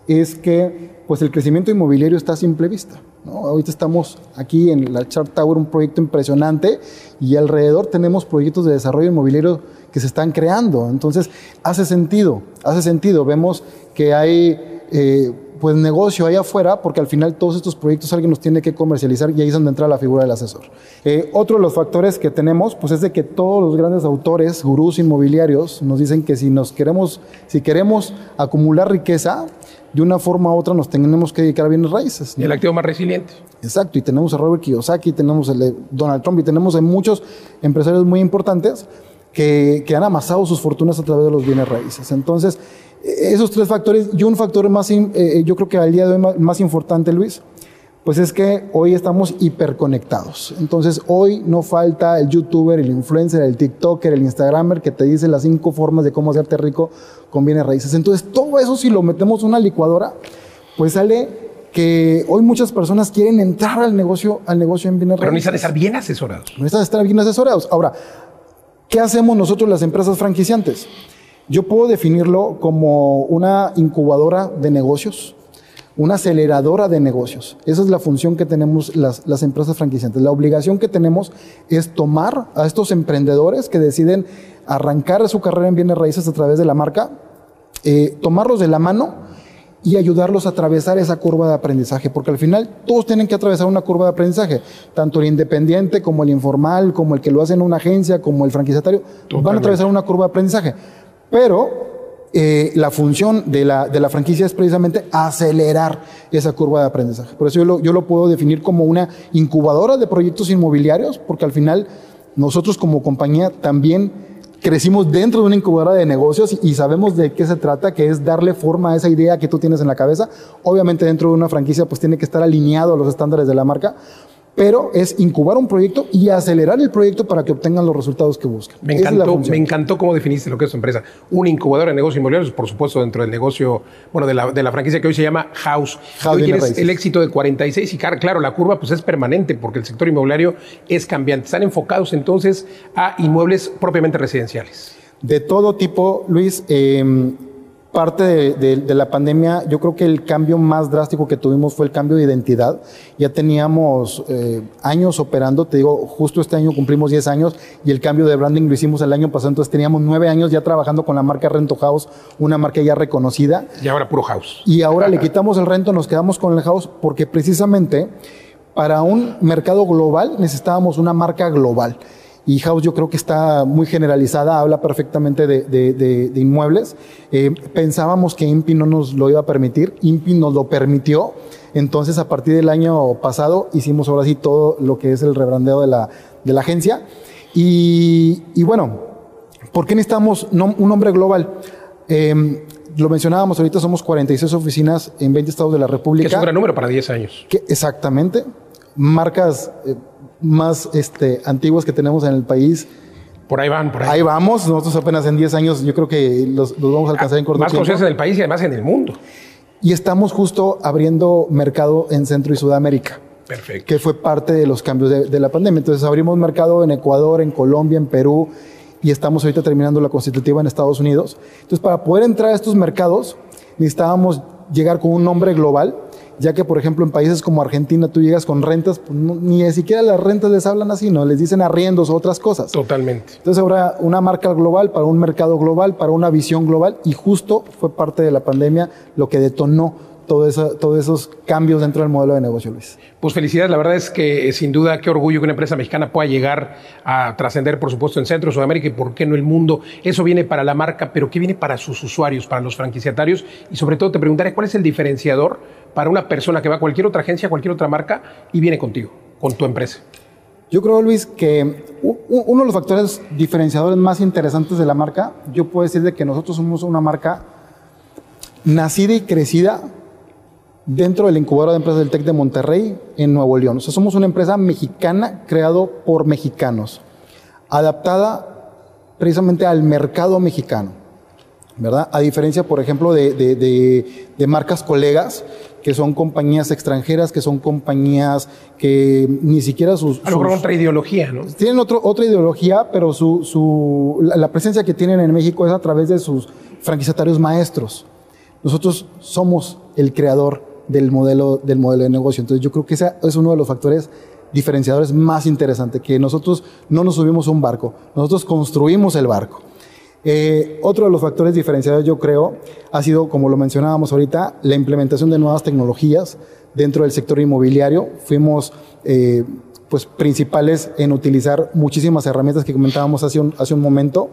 es que pues el crecimiento inmobiliario está a simple vista. Ahorita estamos aquí en la Chart Tower, un proyecto impresionante, y alrededor tenemos proyectos de desarrollo inmobiliario que se están creando. Entonces, hace sentido, hace sentido. Vemos que hay eh, pues negocio ahí afuera, porque al final todos estos proyectos alguien los tiene que comercializar y ahí es donde entra la figura del asesor. Eh, otro de los factores que tenemos, pues es de que todos los grandes autores, gurús inmobiliarios, nos dicen que si nos queremos, si queremos acumular riqueza, de una forma u otra nos tenemos que dedicar a bienes raíces. ¿no? El activo más resiliente. Exacto, y tenemos a Robert Kiyosaki, tenemos a Donald Trump y tenemos a muchos empresarios muy importantes que, que, han amasado sus fortunas a través de los bienes raíces. Entonces, e-, esos tres factores, y un factor más, eh, yo creo que al día de hoy más, más importante, Luis, pues es que hoy estamos hiperconectados. Entonces, hoy no falta el youtuber, el influencer, el tiktoker, el instagramer que te dice las cinco formas de cómo hacerte rico con bienes raíces. Entonces, todo eso si lo metemos en una licuadora, pues sale que hoy muchas personas quieren entrar al negocio, al negocio en bienes Pero raíces. necesitan estar bien asesorados. Necesitan estar bien asesorados. Ahora, ¿qué hacemos nosotros las empresas franquiciantes? Yo puedo definirlo como una incubadora de negocios, una aceleradora de negocios. Esa es la función que tenemos las, las, empresas franquiciantes. La obligación que tenemos es tomar a estos emprendedores que deciden arrancar su carrera en bienes raíces a través de la marca, eh, tomarlos de la mano y ayudarlos a atravesar esa curva de aprendizaje, porque al final todos tienen que atravesar una curva de aprendizaje, tanto el independiente como el informal, como el que lo hace en una agencia, como el franquiciatario, Totalmente. van a atravesar una curva de aprendizaje. Pero eh, la función de la, de la, franquicia es precisamente acelerar esa curva de aprendizaje. Por eso yo lo, yo lo, puedo definir como una incubadora de proyectos inmobiliarios, porque al final nosotros como compañía también crecimos dentro de una incubadora de negocios y sabemos de qué se trata, que es darle forma a esa idea que tú tienes en la cabeza. Obviamente dentro de una franquicia pues tiene que estar alineado a los estándares de la marca, pero es incubar un proyecto y acelerar el proyecto para que obtengan los resultados que buscan. Me encantó, me encantó cómo definiste lo que es tu empresa. Una incubadora de negocios inmobiliarios, por supuesto, dentro del negocio, bueno, de la, de la franquicia que hoy se llama House. House hoy tienes Raíces. el éxito de 46 y claro, la curva pues es permanente porque el sector inmobiliario es cambiante. Están enfocados entonces a inmuebles propiamente residenciales. De todo tipo, Luis, eh, parte de, de- de la pandemia, yo creo que el cambio más drástico que tuvimos fue el cambio de identidad. Ya teníamos eh, años operando, te digo, justo este año cumplimos 10 años y el cambio de branding lo hicimos el año pasado, entonces teníamos 9 años ya trabajando con la marca Rento House, una marca ya reconocida. Y ahora puro House. Y ahora le quitamos el rento, nos quedamos con el house, porque precisamente para un mercado global necesitábamos una marca global. Y House yo creo que está muy generalizada, habla perfectamente de, de- de- de inmuebles. Eh, pensábamos que INPI no nos lo iba a permitir, INPI nos lo permitió. Entonces a partir del año pasado hicimos ahora sí todo lo que es el rebrandeo de la, de la agencia. Y, y bueno, ¿por qué necesitamos un nombre global? Eh, lo mencionábamos ahorita, somos 46 oficinas en 20 estados de la Que República. es un gran número para 10 años. Que- exactamente. Marcas eh, más este, antiguas que tenemos en el país. Por ahí van, por ahí. Ahí vamos. Nosotros apenas en 10 años yo creo que los, los vamos a alcanzar en corto Más conocidos en el país y además en el mundo. Y estamos justo abriendo mercado en Centro y Sudamérica, Perfecto. que fue parte de los cambios de, de la pandemia. Entonces abrimos mercado en Ecuador, en Colombia, en Perú y estamos ahorita terminando la constitutiva en Estados Unidos. Entonces para poder entrar a estos mercados necesitábamos llegar con un nombre global, ya que por ejemplo en países como Argentina tú llegas con rentas, pues, no- ni siquiera las rentas les hablan así, ¿no? Les dicen arriendos o otras cosas. Totalmente. Entonces ahora una marca global para un mercado global, para una visión global y justo fue parte de la pandemia lo que detonó todo eso- todos esos cambios dentro del modelo de negocio, Luis. Pues felicidades, la verdad es que eh, sin duda qué orgullo que una empresa mexicana pueda llegar a trascender, por supuesto, en Centro, Sudamérica y por qué no el mundo. Eso viene para la marca, pero ¿qué viene para sus usuarios, para los franquiciatarios? Y sobre todo te preguntaré cuál es el diferenciador para una persona que va a cualquier otra agencia, cualquier otra marca y viene contigo, con tu empresa. Yo creo, Luis, que uno de los factores diferenciadores más interesantes de la marca, yo puedo decir de que nosotros somos una marca nacida y crecida dentro del incubador de empresas del TEC de Monterrey en Nuevo León. O sea, somos una empresa mexicana creado por mexicanos, adaptada precisamente al mercado mexicano, ¿verdad? A diferencia, por ejemplo, de marcas colegas, que son compañías extranjeras, que son compañías que ni siquiera sus... A otra ideología, ¿no? tienen otro- otra ideología, pero su, su- la, la presencia que tienen en México es a través de sus franquiciatarios maestros. Nosotros somos el creador del modelo, del modelo de negocio. Entonces yo creo que ese es uno de los factores diferenciadores más interesantes, que nosotros no nos subimos a un barco, nosotros construimos el barco. Eh, otro de los factores diferenciadores, yo creo, ha sido, como lo mencionábamos ahorita, la implementación de nuevas tecnologías dentro del sector inmobiliario. Fuimos eh, pues, principales en utilizar muchísimas herramientas que comentábamos hace un, hace un momento.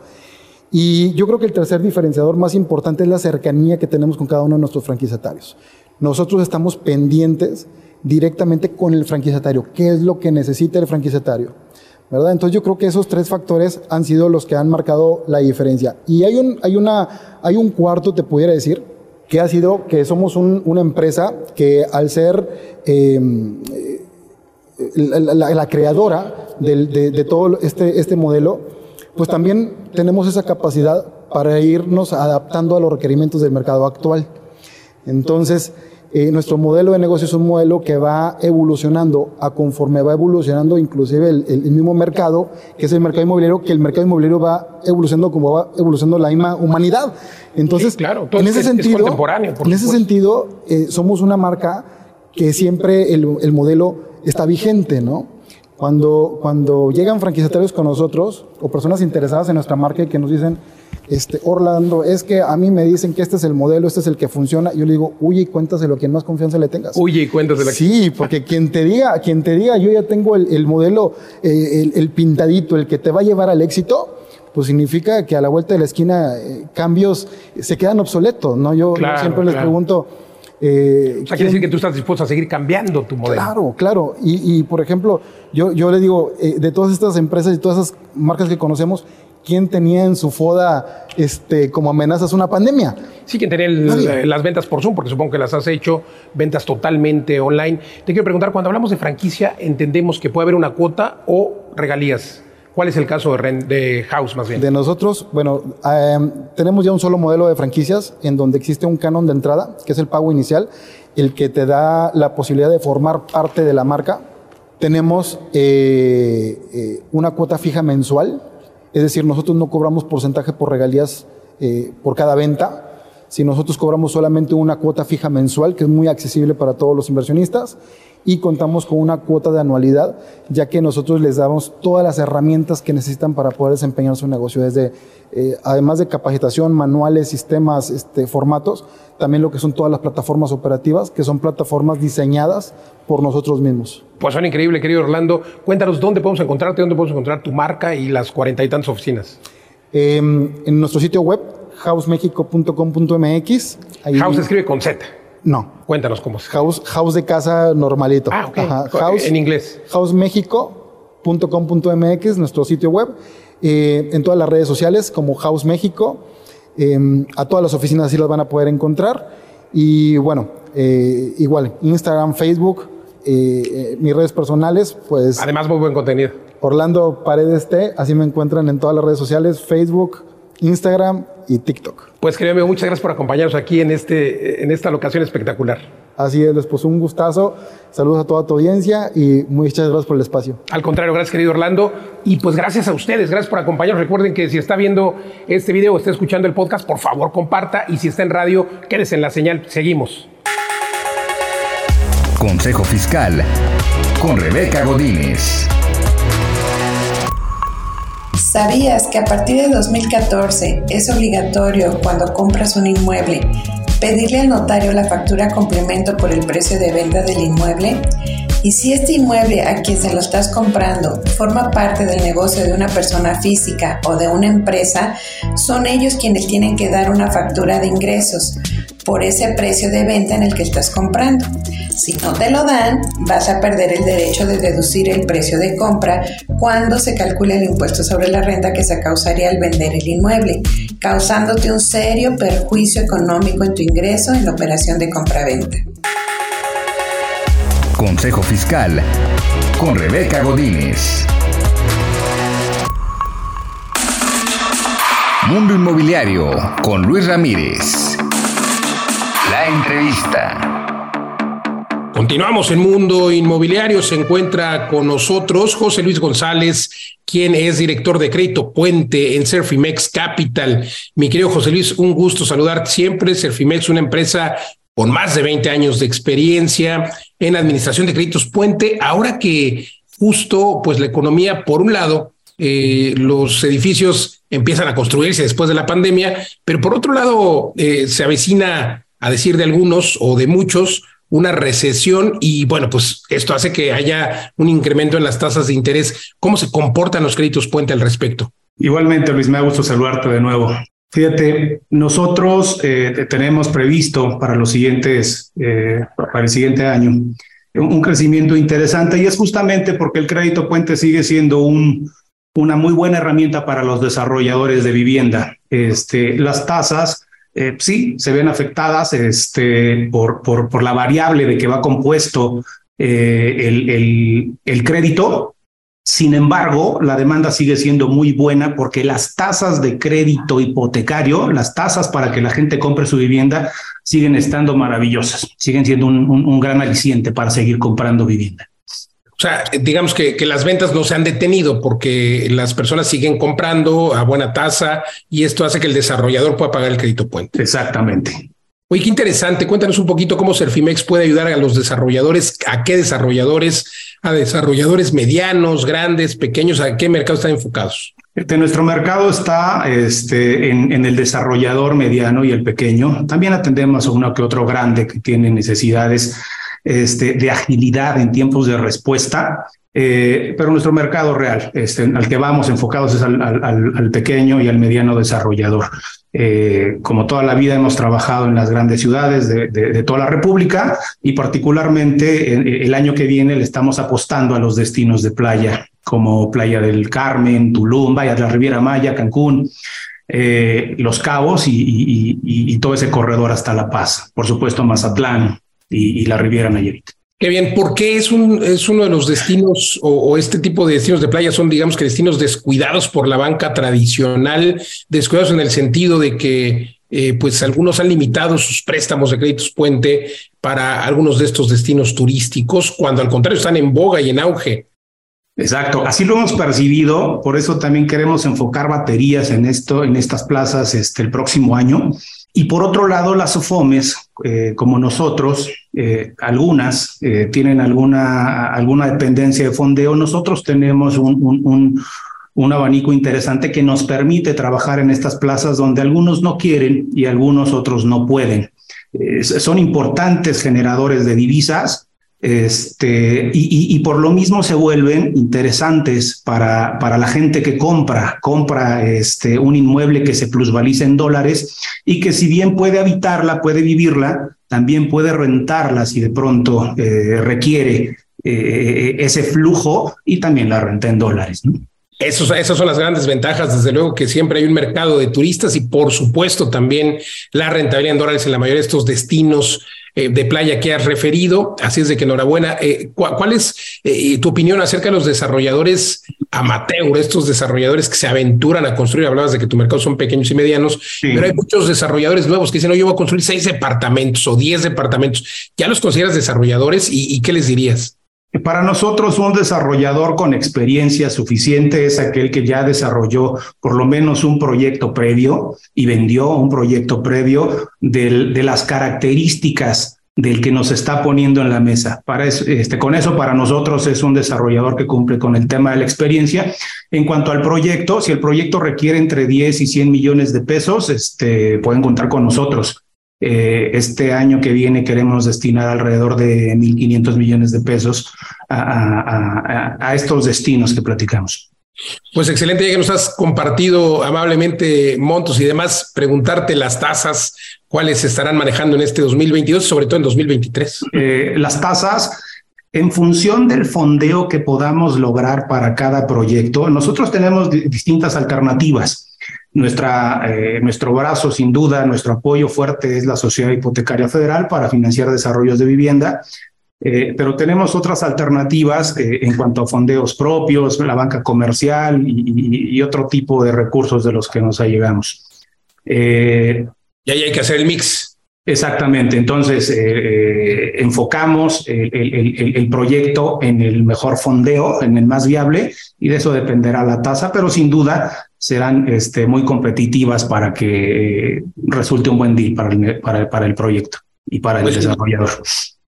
Y yo creo que el tercer diferenciador más importante es la cercanía que tenemos con cada uno de nuestros franquiciatarios. Nosotros estamos pendientes directamente con el franquiciatario. ¿Qué es lo que necesita el franquiciatario? ¿Verdad? Entonces yo creo que esos tres factores han sido los que han marcado la diferencia. Y hay un, hay una, hay un cuarto, te pudiera decir, que ha sido que somos un- una empresa que al ser eh, la, la- la creadora del- de, de todo este, este modelo, pues también tenemos esa capacidad para irnos adaptando a los requerimientos del mercado actual. Entonces, eh, nuestro modelo de negocio es un modelo que va evolucionando a conforme va evolucionando inclusive el, mismo mercado, que es el mercado inmobiliario, que el mercado inmobiliario va evolucionando como va evolucionando la misma humanidad. Entonces, Sí, claro, en es- ese es sentido, en ese supuesto. sentido, eh, somos una marca que siempre el, el modelo está vigente, ¿no? Cuando, cuando llegan franquiciatarios con nosotros o personas interesadas en nuestra marca y que nos dicen, este, Orlando, es que a mí me dicen que este es el modelo, este es el que funciona, yo le digo, huye y cuéntaselo a quien más confianza le tengas. Oye, y cuéntasela. Sí, porque quien te diga, quien te diga, yo ya tengo el, el modelo, eh, el, el pintadito, el que te va a llevar al éxito, pues significa que a la vuelta de la esquina eh, cambios se quedan obsoletos, ¿no? Yo, yo Claro, siempre les pregunto. Eh, O sea, quiere decir que tú estás dispuesto a seguir cambiando tu modelo. Claro, claro. Y, y, por ejemplo, yo, yo le digo, eh, de todas estas empresas y todas esas marcas que conocemos, ¿quién tenía en su foda este, como amenazas una pandemia? Sí, quien tenía el, las ventas por Zoom, porque supongo que las has hecho, ventas totalmente online. Te quiero preguntar, cuando hablamos de franquicia, entendemos que puede haber una cuota o regalías. ¿Cuál es el caso de, de House más bien? De nosotros, bueno, em, tenemos ya un solo modelo de franquicias en donde existe un canon de entrada, que es el pago inicial, el que te da la posibilidad de formar parte de la marca. Tenemos eh, eh, una cuota fija mensual, es decir, nosotros no cobramos porcentaje por regalías eh, por cada venta, si nosotros cobramos solamente una cuota fija mensual, que es muy accesible para todos los inversionistas, y contamos con una cuota de anualidad, ya que nosotros les damos todas las herramientas que necesitan para poder desempeñar su negocio, desde, eh, además de capacitación, manuales, sistemas, este, formatos, también lo que son todas las plataformas operativas, que son plataformas diseñadas por nosotros mismos. Pues son increíble, querido Orlando. Cuéntanos dónde podemos encontrarte, dónde podemos encontrar tu marca y las cuarenta y tantas oficinas. Em, en nuestro sitio web, housemexico.com.mx. House se escribe con Z. No. Cuéntanos cómo es. House, house de casa normalito. Ah, ok. House, en inglés. housemexico.com.mx, nuestro sitio web. Eh, en todas las redes sociales como House México. Em, a todas las oficinas así las van a poder encontrar. Y bueno, eh, igual, Instagram, Facebook, eh, mis redes personales, pues... Además, muy buen contenido. Orlando Paredes T, así me encuentran en todas las redes sociales, Facebook, Instagram y TikTok. Pues querido muchas gracias por acompañarnos aquí en, este, en esta locación espectacular. Así es, pues un gustazo. Saludos a toda tu audiencia y muchas gracias por el espacio. Al contrario, gracias querido Orlando. Y pues gracias a ustedes, gracias por acompañarnos. Recuerden que si está viendo este video o está escuchando el podcast, por favor comparta. Y si está en radio, quédese en la señal. Seguimos. Consejo Fiscal con Rebeca Godínez. ¿Sabías que a partir de 2014 es obligatorio cuando compras un inmueble pedirle al notario la factura complemento por el precio de venta del inmueble? Y si este inmueble a quien se lo estás comprando forma parte del negocio de una persona física o de una empresa, son ellos quienes tienen que dar una factura de ingresos por ese precio de venta en el que estás comprando. Si no te lo dan, vas a perder el derecho de deducir el precio de compra cuando se calcule el impuesto sobre la renta que se causaría al vender el inmueble, causándote un serio perjuicio económico en tu ingreso en la operación de compra-venta. Consejo Fiscal con Rebeca Godínez. Mundo Inmobiliario con Luis Ramírez. Entrevista. Continuamos en Mundo Inmobiliario. Se encuentra con nosotros José Luis González, quien es director de crédito puente en Surfimex Capital. Mi querido José Luis, un gusto saludarte siempre. Surfimex, una empresa con más de 20 años de experiencia en administración de créditos puente. Ahora que justo, pues la economía, por un lado, eh, los edificios empiezan a construirse después de la pandemia, pero por otro lado, eh, se avecina a decir de algunos o de muchos, una recesión y bueno, pues esto hace que haya un incremento en las tasas de interés. ¿Cómo se comportan los créditos puente al respecto? Igualmente, Luis, me ha gustado saludarte de nuevo. Fíjate, nosotros eh, tenemos previsto para los siguientes, eh, para el siguiente año, un crecimiento interesante y es justamente porque el crédito puente sigue siendo un, una muy buena herramienta para los desarrolladores de vivienda. Este, las tasas eh, sí se ven afectadas este, por, por, por, la variable de que va compuesto eh, el, el, el crédito. Sin embargo, la demanda sigue siendo muy buena porque las tasas de crédito hipotecario, las tasas para que la gente compre su vivienda, siguen estando maravillosas, siguen siendo un, un, un gran aliciente para seguir comprando vivienda. O sea, digamos que, que, las ventas no se han detenido porque las personas siguen comprando a buena tasa y esto hace que el desarrollador pueda pagar el crédito puente. Exactamente. Oye, qué interesante. Cuéntanos un poquito cómo Servimex puede ayudar a los desarrolladores, a qué desarrolladores, a desarrolladores medianos, grandes, pequeños, a qué mercado están enfocados. Este, nuestro mercado está este, en, en, el desarrollador mediano y el pequeño. También atendemos a uno que otro grande que tiene necesidades este, de agilidad en tiempos de respuesta, eh, pero nuestro mercado real, este, al que vamos enfocados es al, pequeño y al mediano desarrollador. Eh, como toda la vida hemos trabajado en las grandes ciudades de, de, de toda la República y particularmente en, el año que viene le estamos apostando a los destinos de playa como Playa del Carmen, Tulum, vaya, la Riviera Maya, Cancún, eh, Los Cabos y, todo ese corredor hasta La Paz. Por supuesto, Mazatlán y, la Riviera Nayarit. Qué bien, ¿por qué es, un, es uno de los destinos o, este tipo de destinos de playa son, digamos que destinos descuidados por la banca tradicional, descuidados en el sentido de que eh, pues algunos han limitado sus préstamos de créditos puente para algunos de estos destinos turísticos, cuando al contrario están en boga y en auge. Exacto, así lo hemos percibido, por eso también queremos enfocar baterías en esto, en estas plazas este, el próximo año. Y por otro lado, las OFOMES, eh, como nosotros, eh, algunas tienen alguna, alguna dependencia de fondeo, nosotros tenemos un, un un abanico interesante que nos permite trabajar en estas plazas donde algunos no quieren y algunos otros no pueden. son importantes generadores de divisas este, y, por lo mismo se vuelven interesantes para, para la gente que compra, compra este, un inmueble que se plusvaliza en dólares y que si bien puede habitarla, puede vivirla, también puede rentarla si de pronto eh, requiere eh, ese flujo y también la renta en dólares. ¿no? Esos, esas son las grandes ventajas, desde luego que siempre hay un mercado de turistas y por supuesto también la rentabilidad en dólares en la mayoría de estos destinos eh, de playa que has referido. Así es de que enhorabuena. Eh, ¿Cuál es eh, tu opinión acerca de los desarrolladores amateur, estos desarrolladores que se aventuran a construir? Hablabas de que tu mercado son pequeños y medianos, pero hay muchos desarrolladores nuevos que dicen, no, yo voy a construir seis departamentos o diez departamentos. ¿Ya los consideras desarrolladores y qué les dirías? Para nosotros, un desarrollador con experiencia suficiente es aquel que ya desarrolló por lo menos un proyecto previo y vendió un proyecto previo de las características del que nos está poniendo en la mesa. Para este, con eso, para nosotros es un desarrollador que cumple con el tema de la experiencia. En cuanto al proyecto, si el proyecto requiere entre 10 y 100 millones de pesos, este, pueden contar con nosotros. Eh, este año que viene queremos destinar alrededor de 1.500 millones de pesos a, estos destinos que platicamos. Pues excelente, ya que nos has compartido amablemente montos y demás, preguntarte las tasas, cuáles se estarán manejando en este 2022, sobre todo en 2023. Eh, las tasas, en función del fondeo que podamos lograr para cada proyecto, nosotros tenemos distintas alternativas. Nuestra, eh, nuestro brazo, sin duda, nuestro apoyo fuerte es la Sociedad Hipotecaria Federal para financiar desarrollos de vivienda, eh, pero tenemos otras alternativas eh, en cuanto a fondeos propios, la banca comercial y, otro tipo de recursos de los que nos allegamos. y ahí hay que hacer el mix. Exactamente, entonces enfocamos el, el, proyecto en el mejor fondeo, en el más viable, y de eso dependerá la tasa, pero sin duda serán este, muy competitivas para que resulte un buen deal para el, para, para el proyecto y para el pues desarrollador.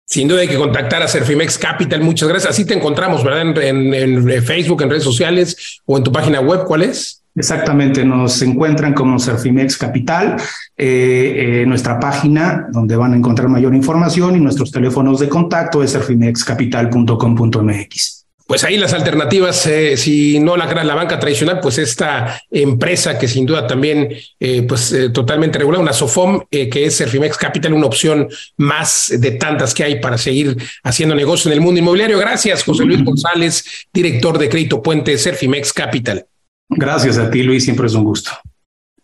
Sin duda hay que contactar a Servimex Capital. Muchas gracias. Así te encontramos, ¿verdad? En, en, Facebook, en redes sociales o en tu página web. ¿Cuál es? Exactamente, nos encuentran como Servimex Capital, eh, eh, nuestra página donde van a encontrar mayor información y nuestros teléfonos de contacto es servimexcapital.com.mx pues ahí las alternativas, eh, si no la, la banca tradicional, pues esta empresa que sin duda también, eh, pues eh, totalmente regular, una SOFOM, que es Servimex Capital, una opción más de tantas que hay para seguir haciendo negocio en el mundo inmobiliario. Gracias, José Luis González, director de Crédito Puente Servimex Capital. Gracias a ti, Luis, siempre es un gusto.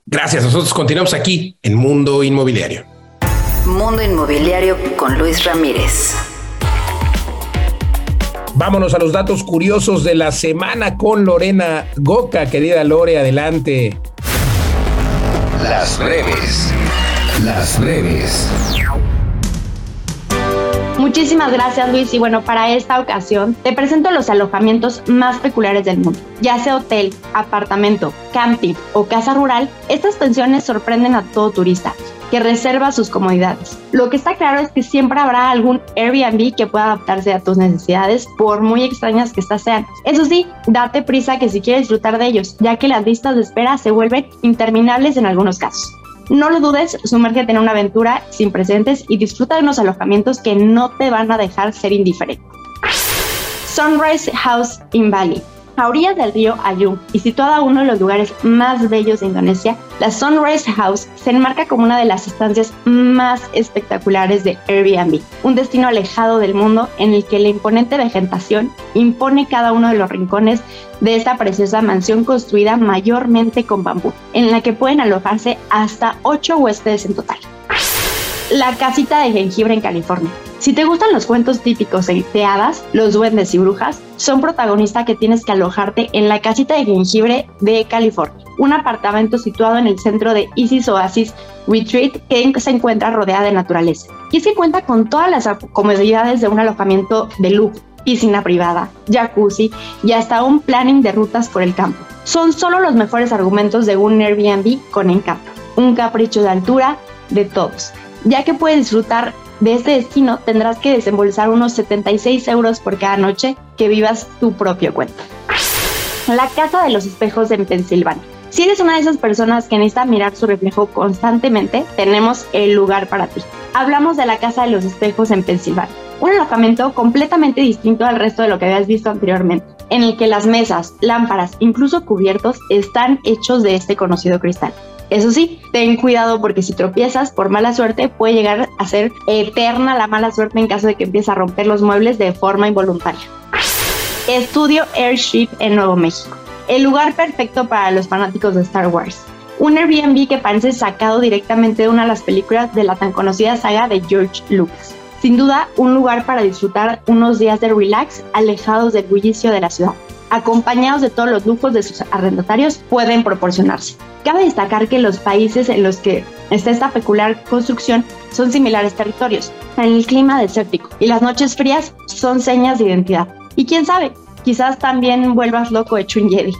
Gracias, nosotros continuamos aquí en Mundo Inmobiliario. Mundo Inmobiliario con Luis Ramírez. Vámonos a los datos curiosos de la semana con Lorena Goca. Querida Lore, adelante. Las breves. Las breves. Muchísimas gracias Luis y bueno, para esta ocasión te presento los alojamientos más peculiares del mundo. Ya sea hotel, apartamento, camping o casa rural, estas pensiones sorprenden a todo turista que reserva sus comodidades. Lo que está claro es que siempre habrá algún Airbnb que pueda adaptarse a tus necesidades, por muy extrañas que estas sean. Eso sí, date prisa que si quieres disfrutar de ellos, ya que las listas de espera se vuelven interminables en algunos casos. No lo dudes, sumérgete en una aventura sin precedentes y disfruta de unos alojamientos que no te van a dejar ser indiferente. Sunrise House in Bali A orillas del río Ayung y situada uno de los lugares más bellos de Indonesia, la Sunrise House se enmarca como una de las estancias más espectaculares de Airbnb, un destino alejado del mundo en el que la imponente vegetación impone cada uno de los rincones de esta preciosa mansión construida mayormente con bambú, en la que pueden alojarse hasta 8 huéspedes en total. La casita de jengibre en California. Si te gustan los cuentos típicos de hadas, los duendes y brujas son protagonistas que tienes que alojarte en la casita de jengibre de California, un apartamento situado en el centro de Isis Oasis Retreat que se encuentra rodeada de naturaleza. Y se cuenta con todas las comodidades de un alojamiento de lujo, piscina privada, jacuzzi y hasta un planning de rutas por el campo. Son solo los mejores argumentos de un Airbnb con encanto, un capricho de altura de todos, ya que puedes disfrutar de este destino tendrás que desembolsar unos 76 euros por cada noche que vivas tu propio cuento. La Casa de los Espejos en Pensilvania. Si eres una de esas personas que necesita mirar su reflejo constantemente, tenemos el lugar para ti. Hablamos de la Casa de los Espejos en Pensilvania, un alojamiento completamente distinto al resto de lo que habías visto anteriormente, en el que las mesas, lámparas, incluso cubiertos están hechos de este conocido cristal. Eso sí, ten cuidado porque si tropiezas por mala suerte puede llegar a ser eterna la mala suerte en caso de que empieces a romper los muebles de forma involuntaria. Estudio Airship en Nuevo México. El lugar perfecto para los fanáticos de Star Wars. Un Airbnb que parece sacado directamente de una de las películas de la tan conocida saga de George Lucas. Sin duda, un lugar para disfrutar unos días de relax alejados del bullicio de la ciudad acompañados de todos los lujos de sus arrendatarios, pueden proporcionarse. Cabe destacar que los países en los que está esta peculiar construcción son similares territorios, en el clima desértico, y las noches frías son señas de identidad. Y quién sabe, quizás también vuelvas loco hecho un Jedi.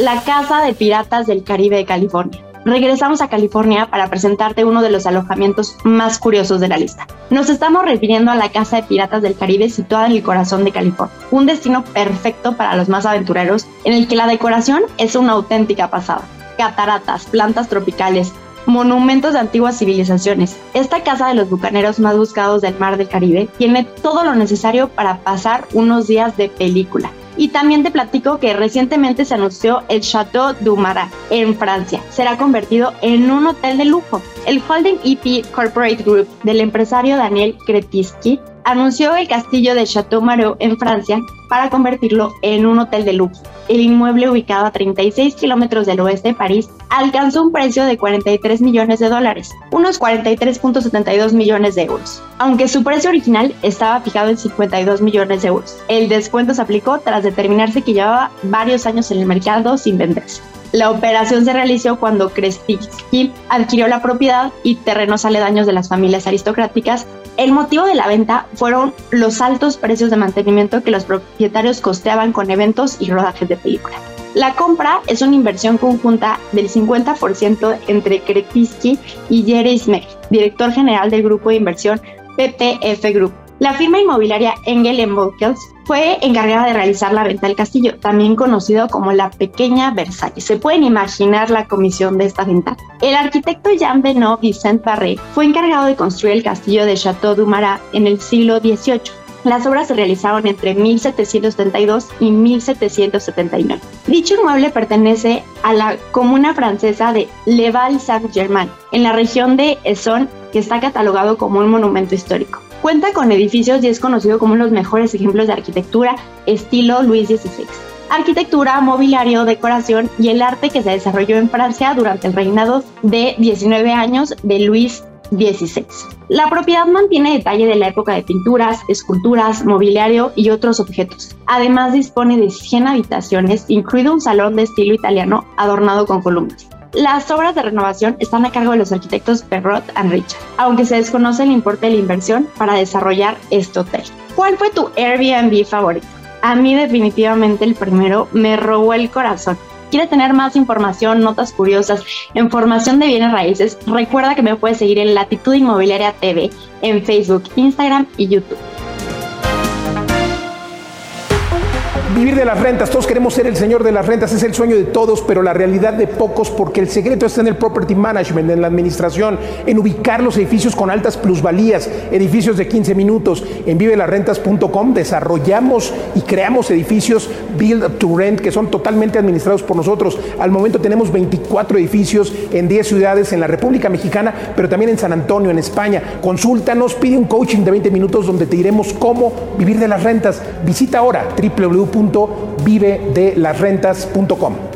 La Casa de Piratas del Caribe de California regresamos a California para presentarte uno de los alojamientos más curiosos de la lista. Nos estamos refiriendo a la Casa de Piratas del Caribe situada en el corazón de California, un destino perfecto para los más aventureros en el que la decoración es una auténtica pasada. Cataratas, plantas tropicales, monumentos de antiguas civilizaciones. Esta casa de los bucaneros más buscados del mar del Caribe tiene todo lo necesario para pasar unos días de película. Y también te platico que recientemente se anunció el Chateau du Marat en Francia. Será convertido en un hotel de lujo. El Holding EP Corporate Group del empresario Daniel Kretinsky anunció el castillo de Chateau Marot en Francia para convertirlo en un hotel de lujo. El inmueble ubicado a 36 kilómetros del oeste de París alcanzó un precio de 43 millones de dólares, unos 43.72 millones de euros, aunque su precio original estaba fijado en 52 millones de euros. El descuento se aplicó tras determinarse que llevaba varios años en el mercado sin venderse. La operación se realizó cuando Krestinsky adquirió la propiedad y terrenos aledaños de las familias aristocráticas el motivo de la venta fueron los altos precios de mantenimiento que los propietarios costeaban con eventos y rodajes de película. La compra es una inversión conjunta del 50% entre Kretinsky y Jerry Smith, director general del grupo de inversión PPF Group. La firma inmobiliaria Engel Volkels fue encargada de realizar la venta del castillo, también conocido como la Pequeña Versalles. Se pueden imaginar la comisión de esta venta. El arquitecto Jean Benoit Vicent Barré fue encargado de construir el castillo de Château du Marat en el siglo XVIII. Las obras se realizaron entre 1772 y 1779. Dicho inmueble pertenece a la comuna francesa de Le Val-Saint-Germain, en la región de Essonne, que está catalogado como un monumento histórico. Cuenta con edificios y es conocido como uno de los mejores ejemplos de arquitectura estilo Luis XVI. Arquitectura, mobiliario, decoración y el arte que se desarrolló en Francia durante el reinado de 19 años de Luis XVI. La propiedad mantiene detalle de la época de pinturas, esculturas, mobiliario y otros objetos. Además dispone de 100 habitaciones, incluido un salón de estilo italiano adornado con columnas. Las obras de renovación están a cargo de los arquitectos Perrot and Richard, aunque se desconoce el importe de la inversión para desarrollar este hotel. ¿Cuál fue tu Airbnb favorito? A mí definitivamente el primero me robó el corazón. ¿Quieres tener más información, notas curiosas, información de bienes raíces? Recuerda que me puedes seguir en Latitud Inmobiliaria TV en Facebook, Instagram y YouTube. Vivir de las rentas, todos queremos ser el señor de las rentas, es el sueño de todos, pero la realidad de pocos, porque el secreto está en el property management, en la administración, en ubicar los edificios con altas plusvalías, edificios de 15 minutos. En vivelasrentas.com desarrollamos y creamos edificios build to rent que son totalmente administrados por nosotros. Al momento tenemos 24 edificios en 10 ciudades en la República Mexicana, pero también en San Antonio, en España. Consúltanos, pide un coaching de 20 minutos donde te diremos cómo vivir de las rentas. Visita ahora www.vivedelasrentas.com.